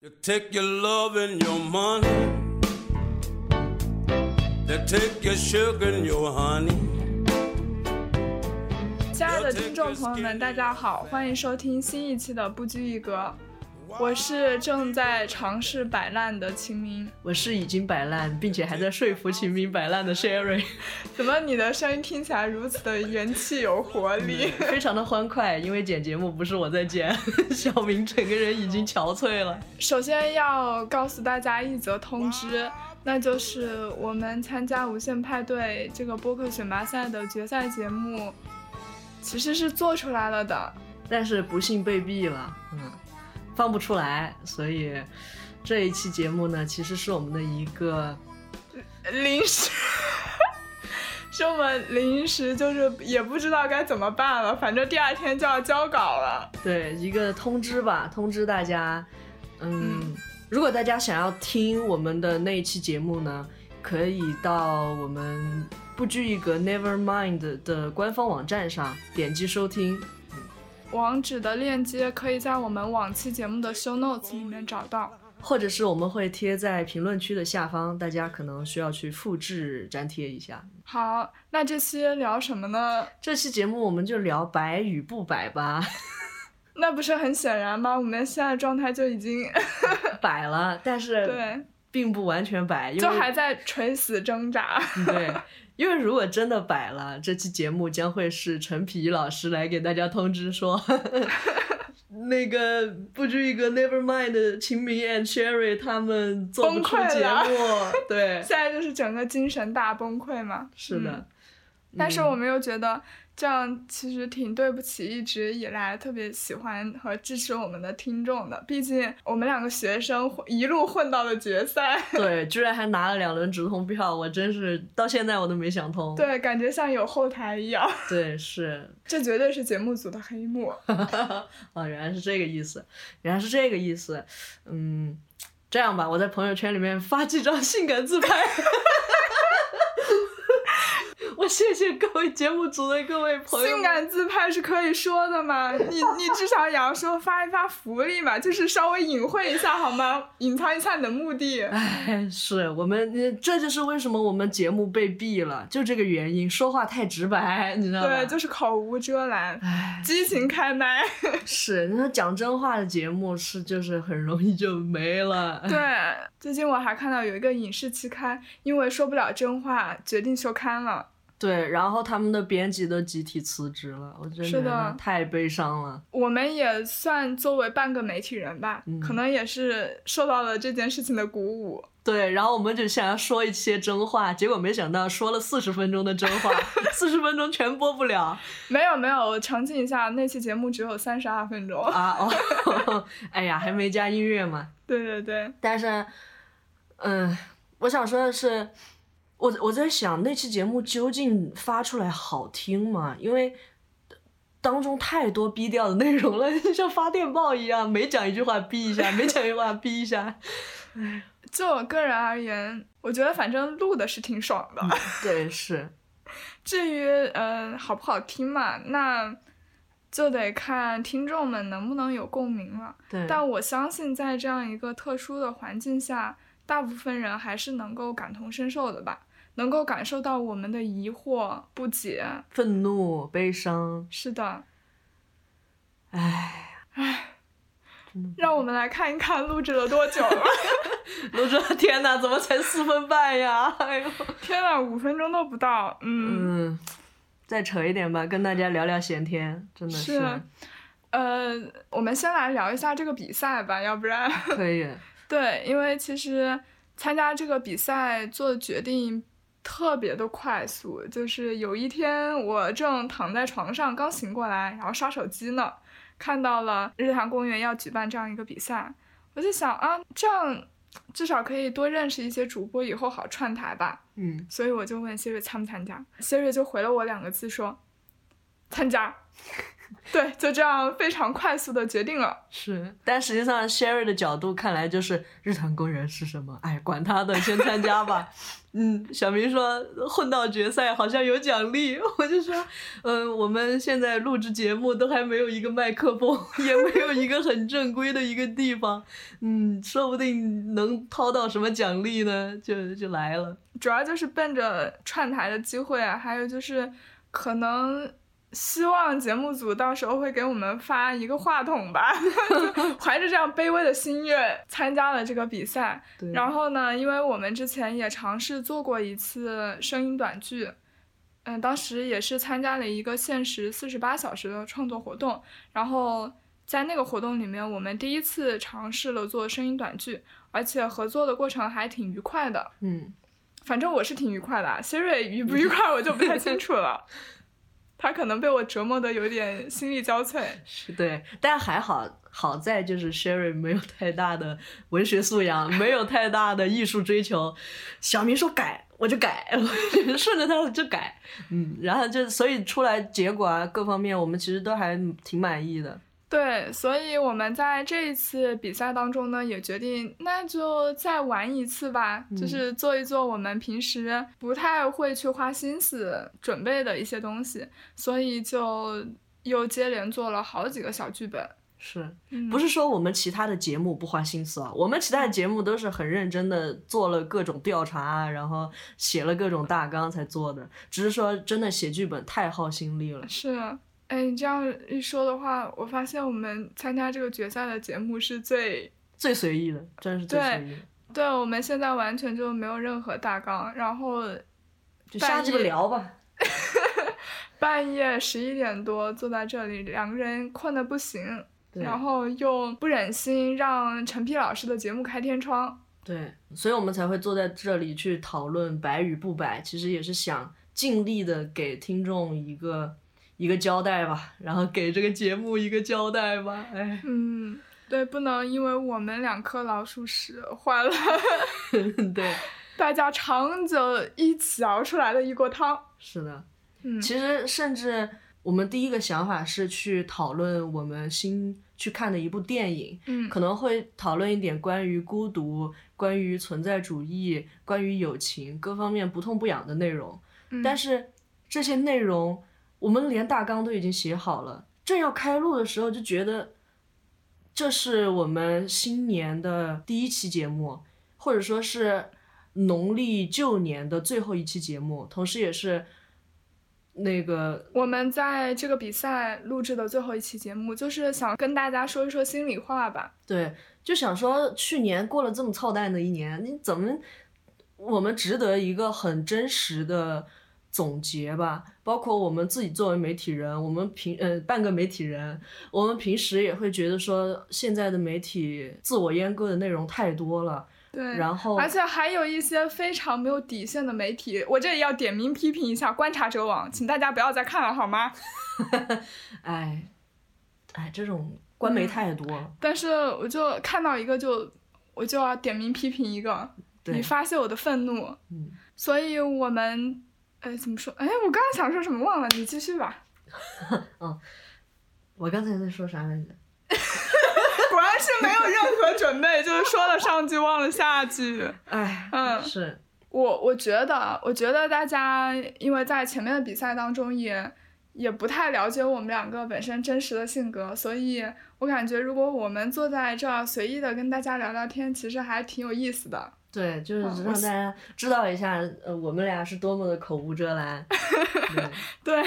You take your love and your money. They take your sugar and your honey. 亲爱的听众朋友们，大家好，欢迎收听新一期的不拘一格。我是正在尝试摆烂的秦明。我是已经摆烂，并且还在说服秦明摆烂的 Sherry。怎么你的声音听起来如此的元气有活力？非常的欢快，因为剪节目不是我在剪，小明整个人已经憔悴了。首先要告诉大家一则通知，那就是我们参加无限派对这个播客选拔赛的决赛节目，其实是做出来了的，但是不幸被毙了，嗯，放不出来，所以这一期节目呢，其实是我们的一个临时，是我们临时就是也不知道该怎么办了，反正第二天就要交稿了。对一个通知吧，通知大家，嗯，如果大家想要听我们的那一期节目呢，可以到我们不拘一格 Never Mind 的官方网站上点击收听。网址的链接可以在我们往期节目的 show notes 里面找到。或者是我们会贴在评论区的下方，大家可能需要去复制粘贴一下。好，那这期聊什么呢？这期节目我们就聊白与不白吧，那不是很显然吗？我们现在状态就已经摆了，但是 对，并不完全摆，因为就还在垂死挣扎。对，因为如果真的摆了，这期节目将会是陈皮老师来给大家通知说，那个不拘一格 Never Mind 的秦明 and Sherry 他们做不出崩溃节目，对，现在就是整个精神大崩溃嘛。是的。嗯但是我们又觉得这样其实挺对不起一直以来特别喜欢和支持我们的听众的，毕竟我们两个学生混一路混到了决赛，对，居然还拿了两轮直通票，我真是到现在我都没想通。对，感觉像有后台一样。对，是这绝对是节目组的黑幕。啊，原来是这个意思，原来是这个意思。嗯，这样吧，我在朋友圈里面发几张性感自拍。我谢谢各位节目组的各位朋友们。性感自拍是可以说的吗？你你至少也要说发一发福利嘛，就是稍微隐晦一下好吗？隐藏一下你的目的。哎，是我们，呃这就是为什么我们节目被毙了，就这个原因，说话太直白，你知道吗？对，就是口无遮拦，哎，激情开麦。是，你说讲真话的节目是就是很容易就没了。对，最近我还看到有一个影视期刊，因为说不了真话，决定休刊了。对，然后他们的编辑都集体辞职了，我真是的觉得太悲伤了。我们也算作为半个媒体人吧，嗯可能也是受到了这件事情的鼓舞。对，然后我们就想要说一些真话，结果没想到说了四十分钟的真话，四十分钟全播不了没有没有，我澄清一下，那期节目只有三十二分钟。啊！哦，哎呀，还没加音乐嘛。对对对，但是，嗯，我想说的是，我我在想那期节目究竟发出来好听吗？因为当中太多逼调的内容了，像发电报一样，每讲一句话逼一下，每讲一句话逼一下。就我个人而言，我觉得反正录的是挺爽的。对，是，至于呃好不好听嘛，那就得看听众们能不能有共鸣了。对，但我相信，在这样一个特殊的环境下，大部分人还是能够感同身受的吧，能够感受到我们的疑惑、不解。愤怒、悲伤，是的，唉，让我们来看一看录制了多久了。录着，天哪，怎么才四分半呀？哎呦，天呐，五分钟都不到。嗯，嗯，再扯一点吧，跟大家聊聊闲天，真的是呃，我们先来聊一下这个比赛吧，要不然。可以，对，因为其实参加这个比赛做决定特别的快速，就是有一天我正躺在床上刚醒过来，然后刷手机呢，看到了日坛公园要举办这样一个比赛，我就想啊，这样至少可以多认识一些主播，以后好串台吧。嗯，所以我就问 Siri 参不参加，，Siri 就回了我两个字说参加。对，就这样非常快速的决定了。是，但实际上 Sherry 的角度看来就是日坛公园是什么？哎，管他的，先参加吧。嗯，小明说混到决赛好像有奖励，我就说，嗯，我们现在录制节目都还没有一个麦克风，也没有一个很正规的一个地方，嗯，说不定能掏到什么奖励呢？就就来了。主要就是奔着串台的机会啊，还有就是可能。希望节目组到时候会给我们发一个话筒吧，怀着这样卑微的心愿参加了这个比赛。然后呢，因为我们之前也尝试做过一次声音短剧，嗯，当时也是参加了一个限时四十八小时的创作活动。然后在那个活动里面，我们第一次尝试了做声音短剧，而且合作的过程还挺愉快的。嗯，反正我是挺愉快的，Siri 愉不愉快我就不太清楚了。他可能被我折磨的有点心力交瘁，是对，但还好，好在就是 Sherry 没有太大的文学素养，没有太大的艺术追求。小明说改，我就改，顺着他就改，嗯，然后就所以出来结果啊，各方面我们其实都还挺满意的。对，所以我们在这一次比赛当中呢，也决定那就再玩一次吧，就是做一做我们平时不太会去花心思准备的一些东西，所以就又接连做了好几个小剧本。是，不是说我们其他的节目不花心思啊？我们其他的节目都是很认真的做了各种调查，然后写了各种大纲才做的，只是说真的写剧本太耗心力了。是。哎，你这样一说的话，我发现我们参加这个决赛的节目是最最随意的，真是最随意。对，我们现在完全就没有任何大纲，然后就瞎鸡巴聊吧。半夜十一点多坐在这里，两个人困得不行，然后又不忍心让陈皮老师的节目开天窗。对，所以我们才会坐在这里去讨论白与不白，其实也是想尽力的给听众一个。一个交代吧，然后给这个节目一个交代吧，哎。嗯，对，不能因为我们两颗老鼠屎坏了，对，大家长久一起熬出来的一锅汤。是的，嗯，其实甚至我们第一个想法是去讨论我们新去看的一部电影，嗯，可能会讨论一点关于孤独、关于存在主义、关于友情各方面不痛不痒的内容，但是这些内容。我们连大纲都已经写好了，正要开录的时候就觉得，这是我们新年的第一期节目，或者说是农历旧年的最后一期节目，同时也是那个我们在这个比赛录制的最后一期节目，就是想跟大家说一说心里话吧。对，就想说去年过了这么操蛋的一年，你怎么我们值得一个很真实的。总结吧，包括我们自己作为媒体人，我们平呃半个媒体人，我们平时也会觉得说，现在的媒体自我阉割的内容太多了。对，然后而且还有一些非常没有底线的媒体，我这里要点名批评一下观察者网，请大家不要再看了好吗？哎，哎，这种官媒太多了。但是我就看到一个就我就要点名批评一个，你发泄我的愤怒。嗯，所以我们。哎，怎么说？哎，我刚刚想说什么忘了，你继续吧。嗯，我刚才在说啥来着？果然是没有任何准备，就是说了上句忘了下句。哎，嗯，是我我觉得，我觉得大家因为在前面的比赛当中也也不太了解我们两个本身真实的性格，所以我感觉如果我们坐在这儿随意的跟大家聊聊天，其实还挺有意思的。对，就是让大家知道一下，呃，我们俩是多么的口无遮拦。对，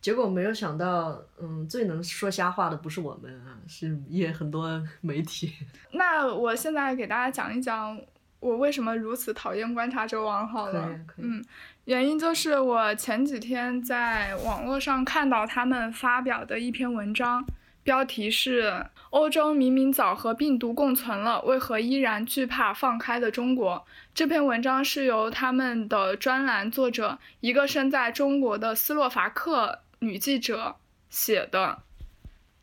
结果没有想到，嗯，最能说瞎话的不是我们啊，是也很多媒体。那我现在给大家讲一讲我为什么如此讨厌观察者网好了。嗯，原因就是我前几天在网络上看到他们发表的一篇文章。标题是：欧洲明明早和病毒共存了，为何依然惧怕放开的中国？这篇文章是由他们的专栏作者，一个身在中国的斯洛伐克女记者写的。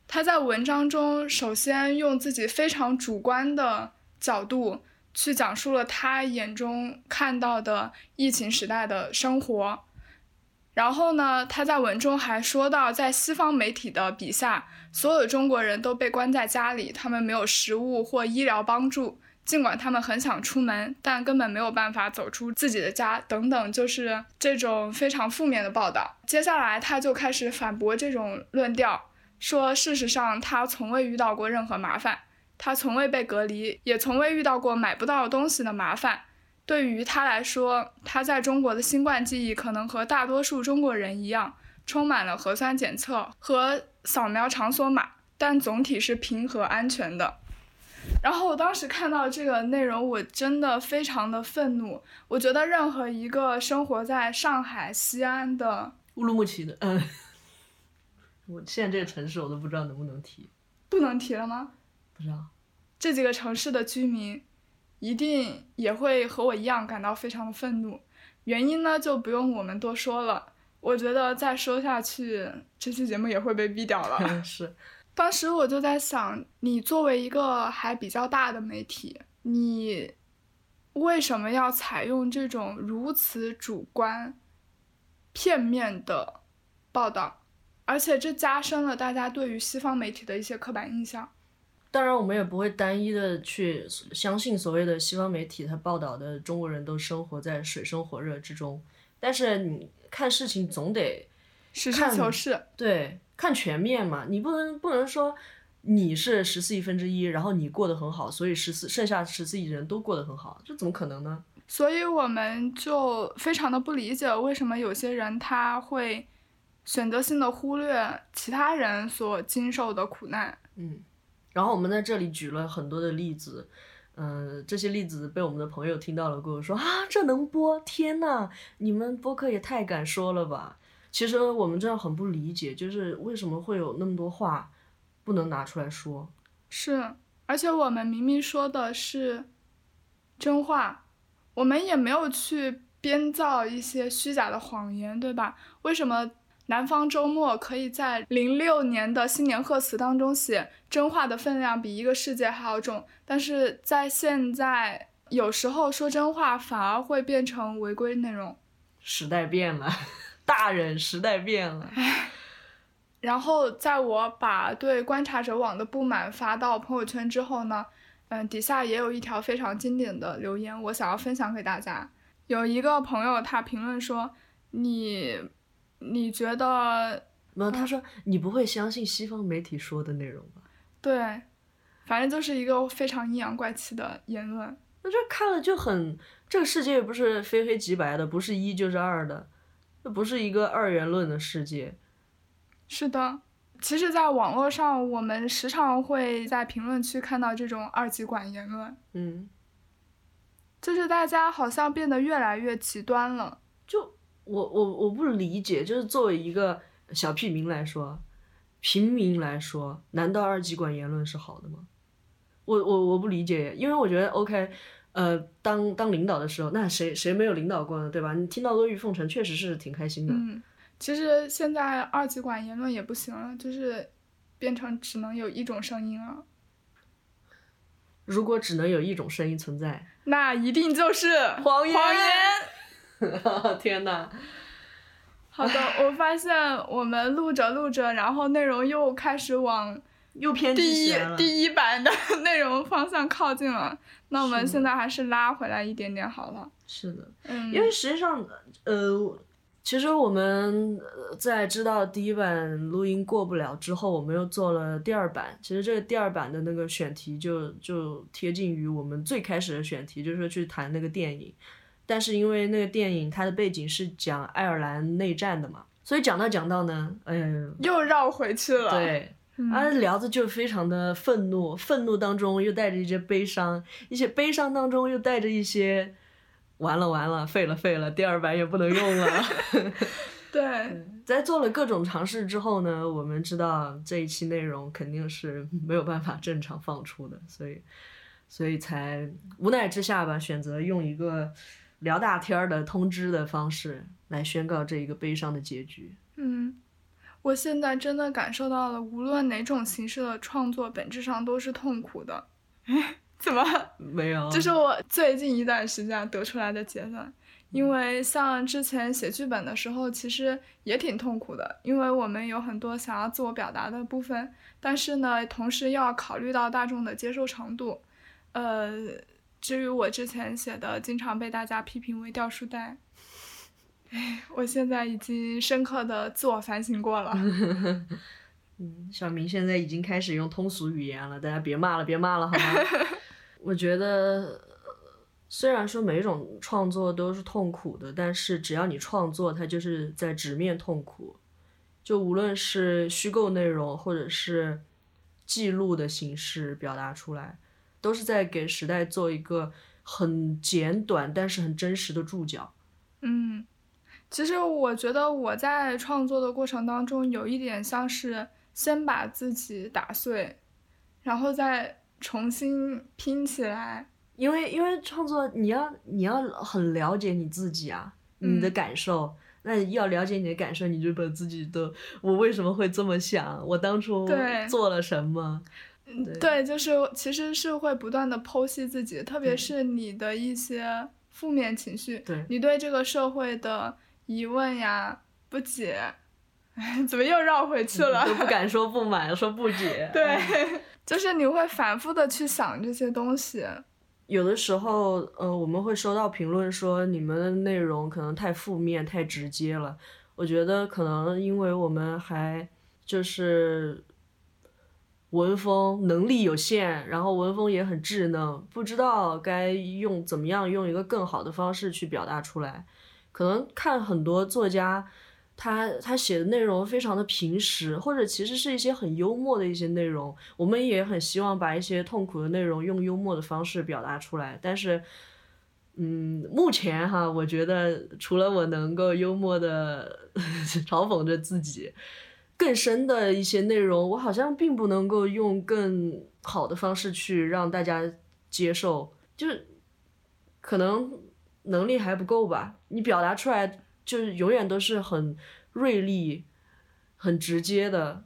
她在文章中首先用自己非常主观的角度去讲述了她眼中看到的疫情时代的生活。然后呢，他在文中还说到，在西方媒体的笔下，所有中国人都被关在家里，他们没有食物或医疗帮助，尽管他们很想出门，但根本没有办法走出自己的家，等等，就是这种非常负面的报道。接下来，他就开始反驳这种论调，说事实上他从未遇到过任何麻烦，他从未被隔离，也从未遇到过买不到东西的麻烦。对于他来说，他在中国的新冠记忆可能和大多数中国人一样，充满了核酸检测和扫描场所码，但总体是平和安全的。然后我当时看到这个内容，我真的非常的愤怒。我觉得任何一个生活在上海、西安的乌鲁木齐的，嗯，我现在这个城市我都不知道能不能提，不能提了吗？不知道。这几个城市的居民。一定也会和我一样感到非常的愤怒，原因呢就不用我们多说了。我觉得再说下去，这期节目也会被毙掉了。是，当时我就在想，你作为一个还比较大的媒体，你为什么要采用这种如此主观、片面的报道？而且这加深了大家对于西方媒体的一些刻板印象。当然，我们也不会单一的去相信所谓的西方媒体，他报道的中国人都生活在水深火热之中。但是你看事情总得实事求是，对，看全面嘛。你不能不能说你是十四亿分之一，然后你过得很好，所以十四剩下十四亿人都过得很好，这怎么可能呢？所以我们就非常的不理解，为什么有些人他会选择性的忽略其他人所经受的苦难。嗯。然后我们在这里举了很多的例子，嗯，这些例子被我们的朋友听到了，跟我说啊，这能播？天呐，你们播客也太敢说了吧！其实我们真的很不理解，就是为什么会有那么多话不能拿出来说？是，而且我们明明说的是真话，我们也没有去编造一些虚假的谎言，对吧？为什么？南方周末可以在零六年的新年贺词当中写真话的分量比一个世界还要重，但是在现在有时候说真话反而会变成违规内容。时代变了，大人，时代变了。然后在我把对观察者网的不满发到朋友圈之后呢，嗯，底下也有一条非常经典的留言，我想要分享给大家。有一个朋友他评论说：“你。”你觉得？没有，他说你不会相信西方媒体说的内容吧？对，反正就是一个非常阴阳怪气的言论。那这看了就很，这个世界不是非黑即白的，不是一就是二的，这不是一个二元论的世界。是的，其实，在网络上，我们时常会在评论区看到这种二极管言论。嗯，就是大家好像变得越来越极端了，就。我我我不理解，就是作为一个小屁民来说，平民来说，难道二极管言论是好的吗？我我我不理解，因为我觉得 OK，呃，当当领导的时候，那谁谁没有领导过呢？对吧？你听到阿谀奉承，确实是挺开心的。嗯，其实现在二极管言论也不行了，就是变成只能有一种声音了。如果只能有一种声音存在，那一定就是谎言。天哪。好的，我发现我们录着录着，然后内容又开始往又偏第一第一版的 内容方向靠近了。那我们现在还是拉回来一点点好了。是的，嗯，因为实际上，呃，其实我们在知道第一版录音过不了之后，我们又做了第二版。其实这个第二版的那个选题就就贴近于我们最开始的选题，就是去谈那个电影。但是因为那个电影它的背景是讲爱尔兰内战的嘛，所以讲到讲到呢，哎呀，又绕回去了。对，啊，聊的就非常的愤怒，愤怒当中又带着一些悲伤，一些悲伤当中又带着一些，完了完了，废了废了，第二版也不能用了。对，在做了各种尝试之后呢，我们知道这一期内容肯定是没有办法正常放出的，所以，所以才无奈之下吧，选择用一个。聊大天儿的通知的方式来宣告这一个悲伤的结局。嗯，我现在真的感受到了，无论哪种形式的创作，本质上都是痛苦的。怎么？没有。这是我最近一段时间得出来的结论。因为像之前写剧本的时候，其实也挺痛苦的，因为我们有很多想要自我表达的部分，但是呢，同时又要考虑到大众的接受程度。呃，至于我之前写的，经常被大家批评为掉书袋，哎，我现在已经深刻的自我反省过了。嗯，小明现在已经开始用通俗语言了，大家别骂了，别骂了，好吗？我觉得，虽然说每一种创作都是痛苦的，但是只要你创作，它就是在直面痛苦。就无论是虚构内容，或者是记录的形式表达出来，都是在给时代做一个很简短但是很真实的注脚。嗯，其实我觉得我在创作的过程当中，有一点像是先把自己打碎，然后再重新拼起来。因为因为创作你要你要很了解你自己啊，你的嗯感受。那要了解你的感受，你就把自己的我为什么会这么想，我当初对做了什么，对对，就是其实是会不断的剖析自己，特别是你的一些负面情绪，对你对这个社会的疑问呀、不解，哎，怎么又绕回去了？都不 敢说不满，说不解。对哎，就是你会反复的去想这些东西。有的时候，呃，我们会收到评论说你们的内容可能太负面、太直接了。我觉得可能因为我们还就是文风能力有限，然后文风也很稚嫩，不知道该用怎么样用一个更好的方式去表达出来。可能看很多作家，他他写的内容非常的平实，或者其实是一些很幽默的一些内容。我们也很希望把一些痛苦的内容用幽默的方式表达出来，但是，嗯，目前哈，我觉得除了我能够幽默的 嘲讽着自己，更深的一些内容，我好像并不能够用更好的方式去让大家接受，就是可能能力还不够吧。你表达出来就是永远都是很锐利、很直接的。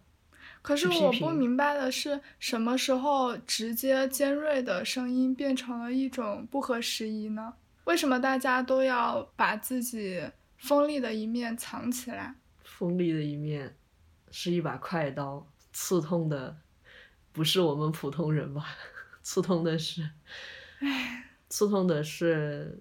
可是我不明白的是，什么时候直接尖锐的声音变成了一种不合时宜呢？为什么大家都要把自己锋利的一面藏起来？锋利的一面是一把快刀，刺痛的不是我们普通人吧？刺痛的是，唉刺痛的是，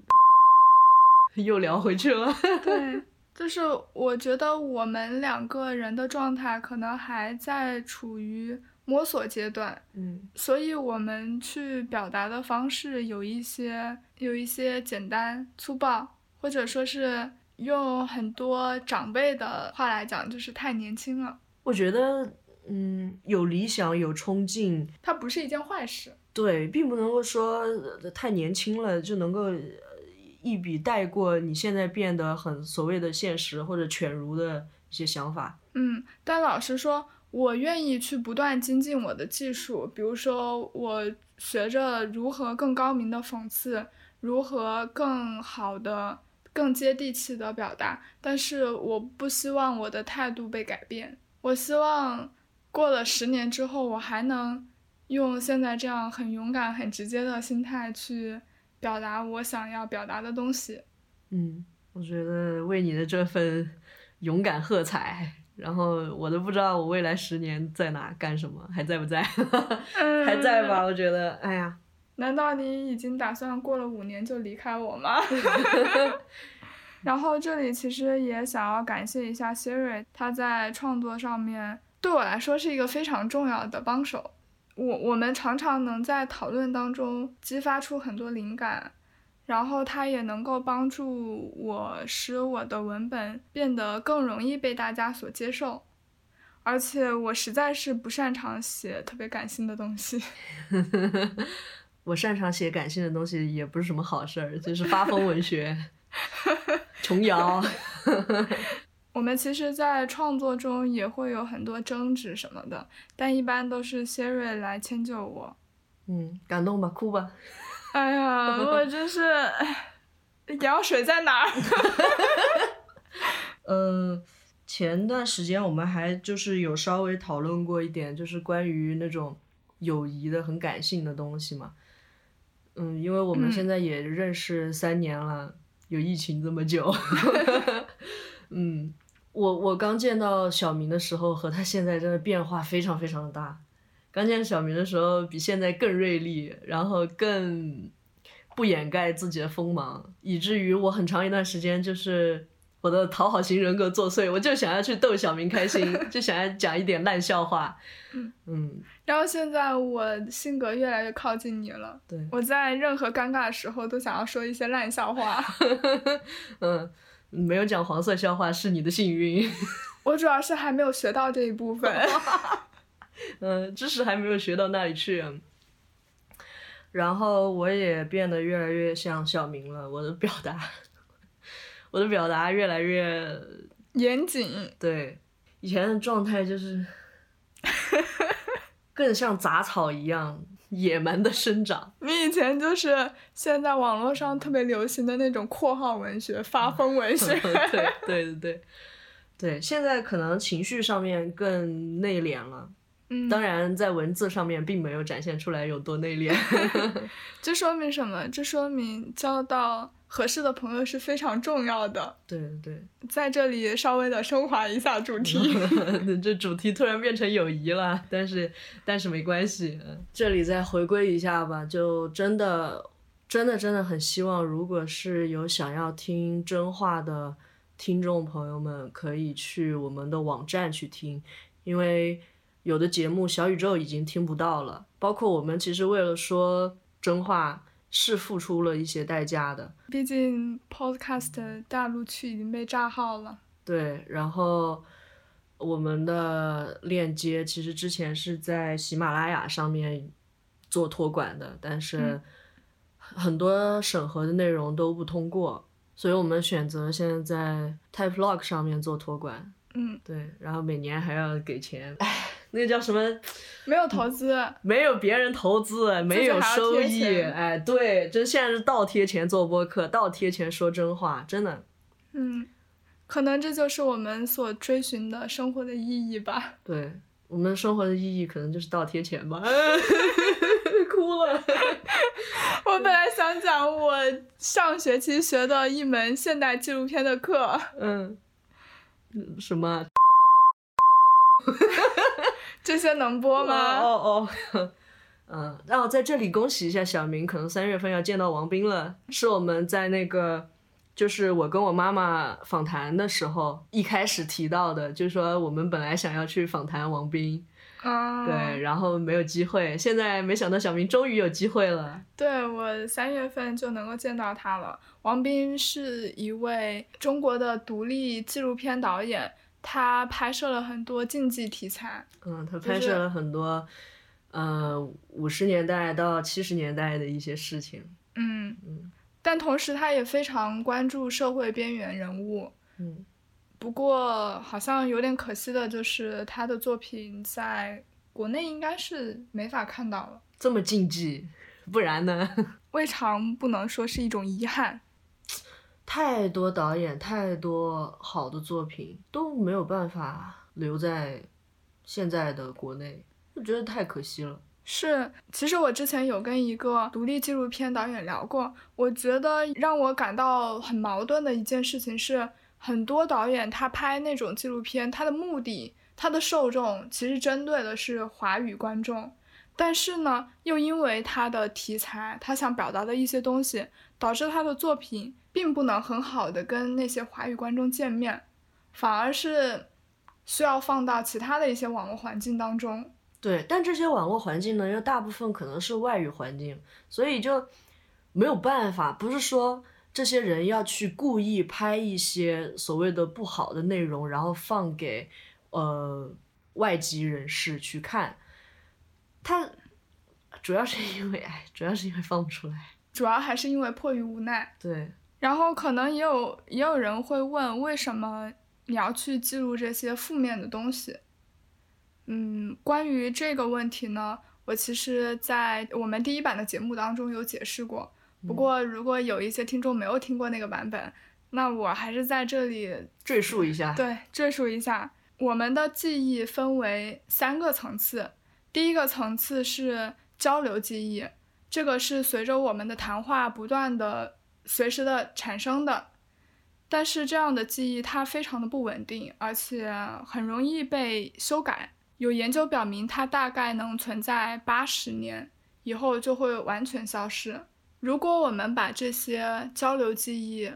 又聊回去了。对，就是我觉得我们两个人的状态可能还在处于摸索阶段，嗯所以我们去表达的方式有一些有一些简单粗暴，或者说是用很多长辈的话来讲，就是太年轻了。我觉得，嗯，有理想，有冲劲，它不是一件坏事。对，并不能够说呃太年轻了就能够呃一笔带过你现在变得很所谓的现实或者犬儒的一些想法。嗯，但老实说，我愿意去不断精进我的技术，比如说我学着如何更高明的讽刺，如何更好的、更接地气的表达，但是我不希望我的态度被改变。我希望过了十年之后，我还能用现在这样很勇敢、很直接的心态去表达我想要表达的东西。嗯，我觉得为你的这份勇敢喝彩。然后我都不知道我未来十年在哪干什么，还在不在？还在吧？我觉得，哎呀，难道你已经打算过了五年就离开我吗？然后这里其实也想要感谢一下 Siri，他在创作上面对我来说是一个非常重要的帮手。我我们常常能在讨论当中激发出很多灵感，然后它也能够帮助我使我的文本变得更容易被大家所接受。而且我实在是不擅长写特别感性的东西。我擅长写感性的东西也不是什么好事儿，就是发疯文学，琼瑶。我们其实，在创作中也会有很多争执什么的，但一般都是 Siri 来迁就我。嗯，感动吧，哭吧。哎呀，我 真是，哎羊水在哪儿？嗯，前段时间我们还就是有稍微讨论过一点，就是关于那种友谊的很感性的东西嘛。嗯，因为我们嗯现在也认识三年了，有疫情这么久。嗯，我我刚见到小明的时候和他现在真的变化非常非常的大。刚见小明的时候比现在更锐利，然后更不掩盖自己的锋芒，以至于我很长一段时间就是我的讨好型人格作祟，我就想要去逗小明开心，就想要讲一点烂笑话。嗯，然后现在我性格越来越靠近你了，对，我在任何尴尬的时候都想要说一些烂笑话。嗯，没有讲黄色笑话是你的幸运。我主要是还没有学到这一部分。嗯，知识还没有学到那里去。然后我也变得越来越像小明了，我的表达，我的表达越来越严谨。对，以前的状态就是 更像杂草一样野蛮的生长。你以前就是现在网络上特别流行的那种括号文学、发疯文学。对对对对，对，现在可能情绪上面更内敛了。嗯，当然，在文字上面并没有展现出来有多内敛。这说明什么？这说明交到合适的朋友是非常重要的。对对，在这里稍微的升华一下主题。这主题突然变成友谊了，但是但是没关系。这里再回归一下吧，就真的真的真的很希望，如果是有想要听真话的听众朋友们，可以去我们的网站去听，因为。有的节目小宇宙已经听不到了，包括我们其实为了说真话是付出了一些代价的。毕竟 Podcast 大陆区已经被炸号了。对，然后我们的链接其实之前是在喜马拉雅上面做托管的，但是很多审核的内容都不通过，所以我们选择现在在 Type Log 上面做托管。嗯，对，然后每年还要给钱。唉。那个叫什么？没有投资，没有别人投资，没有收益，哎，对，就现在是倒贴钱做播客，倒贴钱说真话，真的。嗯，可能这就是我们所追寻的生活的意义吧。对，我们生活的意义可能就是倒贴钱吧。哭了。我本来想讲我上学期学的一门现代纪录片的课。嗯。什么？这些能播吗？哦哦，嗯，然后在这里恭喜一下小明，可能三月份要见到王斌了。是我们在那个，就是我跟我妈妈访谈的时候一开始提到的，就是说我们本来想要去访谈王斌，啊，对，然后没有机会，现在没想到小明终于有机会了。对我三月份就能够见到他了。王斌是一位中国的独立纪录片导演。他拍摄了很多竞技题材，嗯，他拍摄了很多，呃，五十年代到七十年代的一些事情，嗯嗯，但同时他也非常关注社会边缘人物，嗯，不过好像有点可惜的就是他的作品在国内应该是没法看到了，这么禁忌，不然呢？未尝不能说是一种遗憾。太多导演，太多好的作品都没有办法留在现在的国内，我觉得太可惜了。是，其实我之前有跟一个独立纪录片导演聊过，我觉得让我感到很矛盾的一件事情是，很多导演他拍那种纪录片，他的目的，他的受众其实针对的是华语观众，但是呢，又因为他的题材，他想表达的一些东西，导致他的作品。并不能很好的跟那些华语观众见面，反而是需要放到其他的一些网络环境当中。对，但这些网络环境呢，又大部分可能是外语环境，所以就没有办法。不是说这些人要去故意拍一些所谓的不好的内容，然后放给呃外籍人士去看。他主要是因为，哎，主要是因为放不出来，主要还是因为迫于无奈。对。然后可能也有也有人会问，为什么你要去记录这些负面的东西？嗯，关于这个问题呢，我其实在我们第一版的节目当中有解释过。不过如果有一些听众没有听过那个版本，那我还是在这里赘述一下。对，赘述一下，我们的记忆分为三个层次。第一个层次是交流记忆，这个是随着我们的谈话不断的。随时的产生的。但是这样的记忆它非常的不稳定，而且很容易被修改。有研究表明，它大概能存在八十年以后就会完全消失。如果我们把这些交流记忆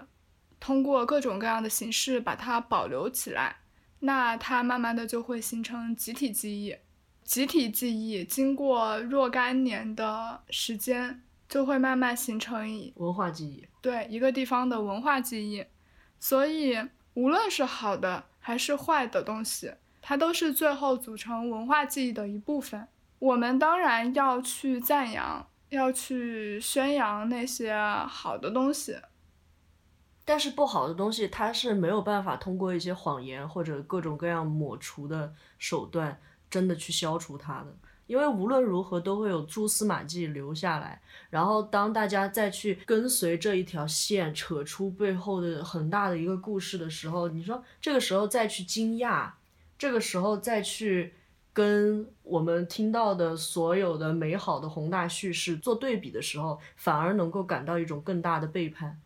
通过各种各样的形式把它保留起来，那它慢慢的就会形成集体记忆。集体记忆经过若干年的时间，就会慢慢形成文化记忆。对一个地方的文化记忆。所以，无论是好的还是坏的东西，它都是最后组成文化记忆的一部分。我们当然要去赞扬，要去宣扬那些好的东西。但是不好的东西，它是没有办法通过一些谎言或者各种各样抹除的手段。真的去消除它的，因为无论如何都会有蛛丝马迹留下来。然后当大家再去跟随这一条线，扯出背后的很大的一个故事的时候，你说这个时候再去惊讶，这个时候再去跟我们听到的所有的美好的宏大叙事做对比的时候，反而能够感到一种更大的背叛。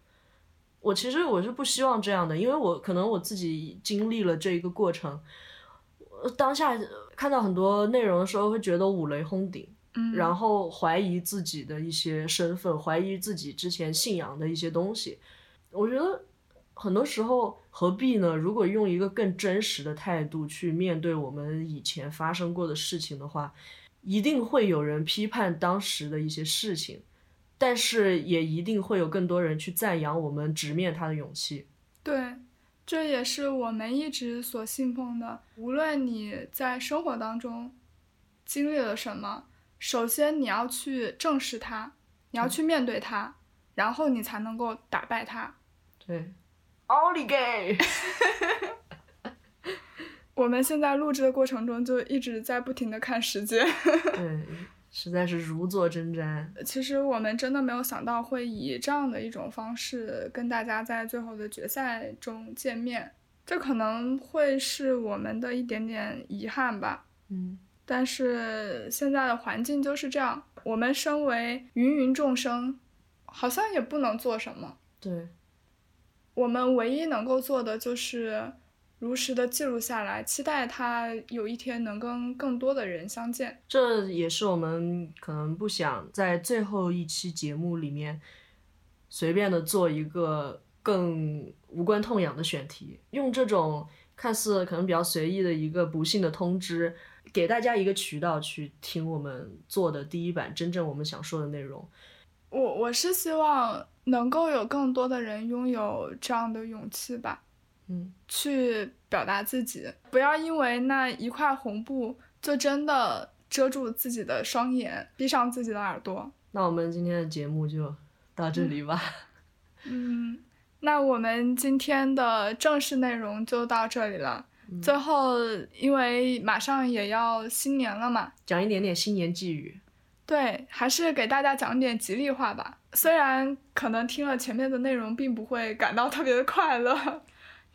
我其实我是不希望这样的，因为我可能我自己经历了这一个过程。当下看到很多内容的时候，会觉得五雷轰顶，嗯，然后怀疑自己的一些身份，怀疑自己之前信仰的一些东西。我觉得很多时候何必呢？如果用一个更真实的态度去面对我们以前发生过的事情的话，一定会有人批判当时的一些事情，但是也一定会有更多人去赞扬我们直面它的勇气。对。这也是我们一直所信奉的。无论你在生活当中经历了什么，首先你要去正视它，你要去面对它，然后你才能够打败它。对，奥利给！我们现在录制的过程中就一直在不停的看时间。对。实在是如坐针毡。其实我们真的没有想到会以这样的一种方式跟大家在最后的决赛中见面，这可能会是我们的一点点遗憾吧。嗯，但是现在的环境就是这样，我们身为芸芸众生，好像也不能做什么。对，我们唯一能够做的就是。如实的记录下来，期待他有一天能跟更多的人相见。这也是我们可能不想在最后一期节目里面随便的做一个更无关痛痒的选题，用这种看似可能比较随意的一个不幸的通知，给大家一个渠道去听我们做的第一版真正我们想说的内容。我我是希望能够有更多的人拥有这样的勇气吧。嗯，去表达自己，不要因为那一块红布就真的遮住自己的双眼，闭上自己的耳朵。那我们今天的节目就到这里吧。嗯，那我们今天的正式内容就到这里了。最后，因为马上也要新年了嘛，讲一点点新年寄语。对，还是给大家讲点吉利话吧。虽然可能听了前面的内容，并不会感到特别的快乐。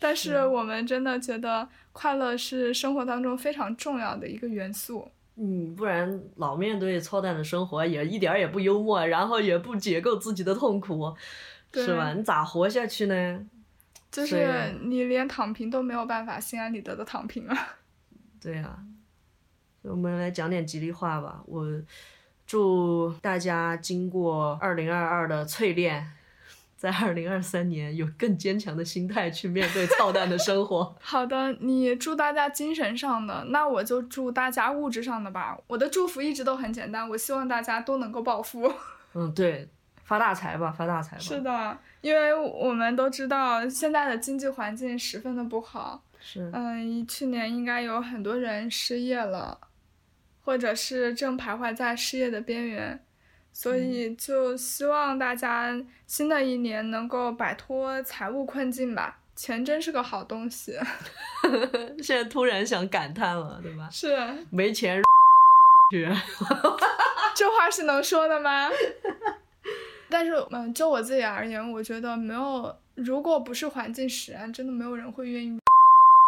但是我们真的觉得快乐是生活当中非常重要的一个元素。嗯，不然老面对操蛋的生活，也一点儿也不幽默，然后也不解构自己的痛苦，是吧？你咋活下去呢？就是你连躺平都没有办法心安理得的躺平了。对呀，我们来讲点吉利话吧。我祝大家经过二零二二的淬炼。在二零二三年，有更坚强的心态去面对操蛋的生活。好的，你祝大家精神上的，那我就祝大家物质上的吧。我的祝福一直都很简单，我希望大家都能够暴富。嗯，对，发大财吧，发大财吧。是的，因为我们都知道现在的经济环境十分的不好。是。嗯，去年应该有很多人失业了，或者是正徘徊在失业的边缘。所以就希望大家新的一年能够摆脱财务困境吧，钱真是个好东西。现在突然想感叹了，对吧？是。没钱去。这话是能说的吗？但是，嗯，就我自己而言，我觉得没有，如果不是环境使然，真的没有人会愿意。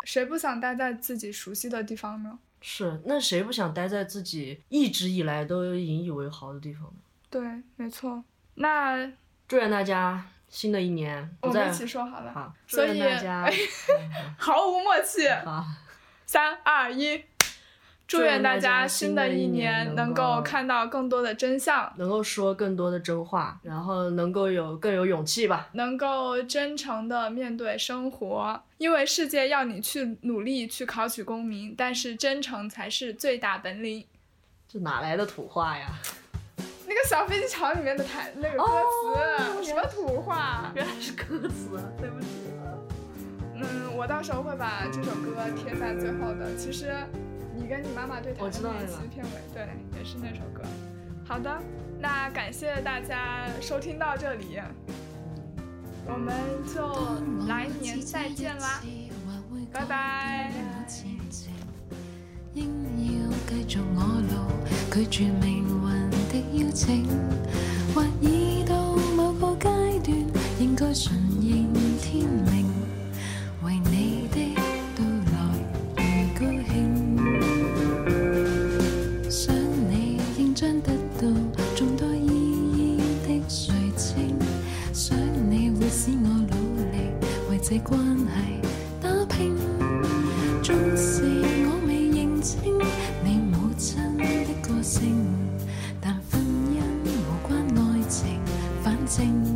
谁不想待在自己熟悉的地方呢？是，那谁不想待在自己一直以来都引以为豪的地方呢？对，没错。那祝愿大家新的一年，我们一起说好了。好，祝所以愿大家 毫无默契。好，三二一，祝愿大家新的一年能够看到更多的真相，能够说更多的真话，然后能够有更有勇气吧。能够真诚的面对生活。因为世界要你去努力去考取功名，但是真诚才是最大本领。这哪来的土话呀？那个小飞机场里面的台那个歌词，哦什么土话？原来是歌词，对不起。嗯，我到时候会把这首歌贴在最后的。其实，你跟你妈妈对谈我的那期片尾，对，也是那首歌。好的，那感谢大家收听到这里，我们就来年再见啦，拜拜。應要繼續我路，拒絕命運邀請，或已到某个階段，應該順應天命，為你的到來而高興。想你應將得到眾多意義的垂青，想你會使我努力為這關反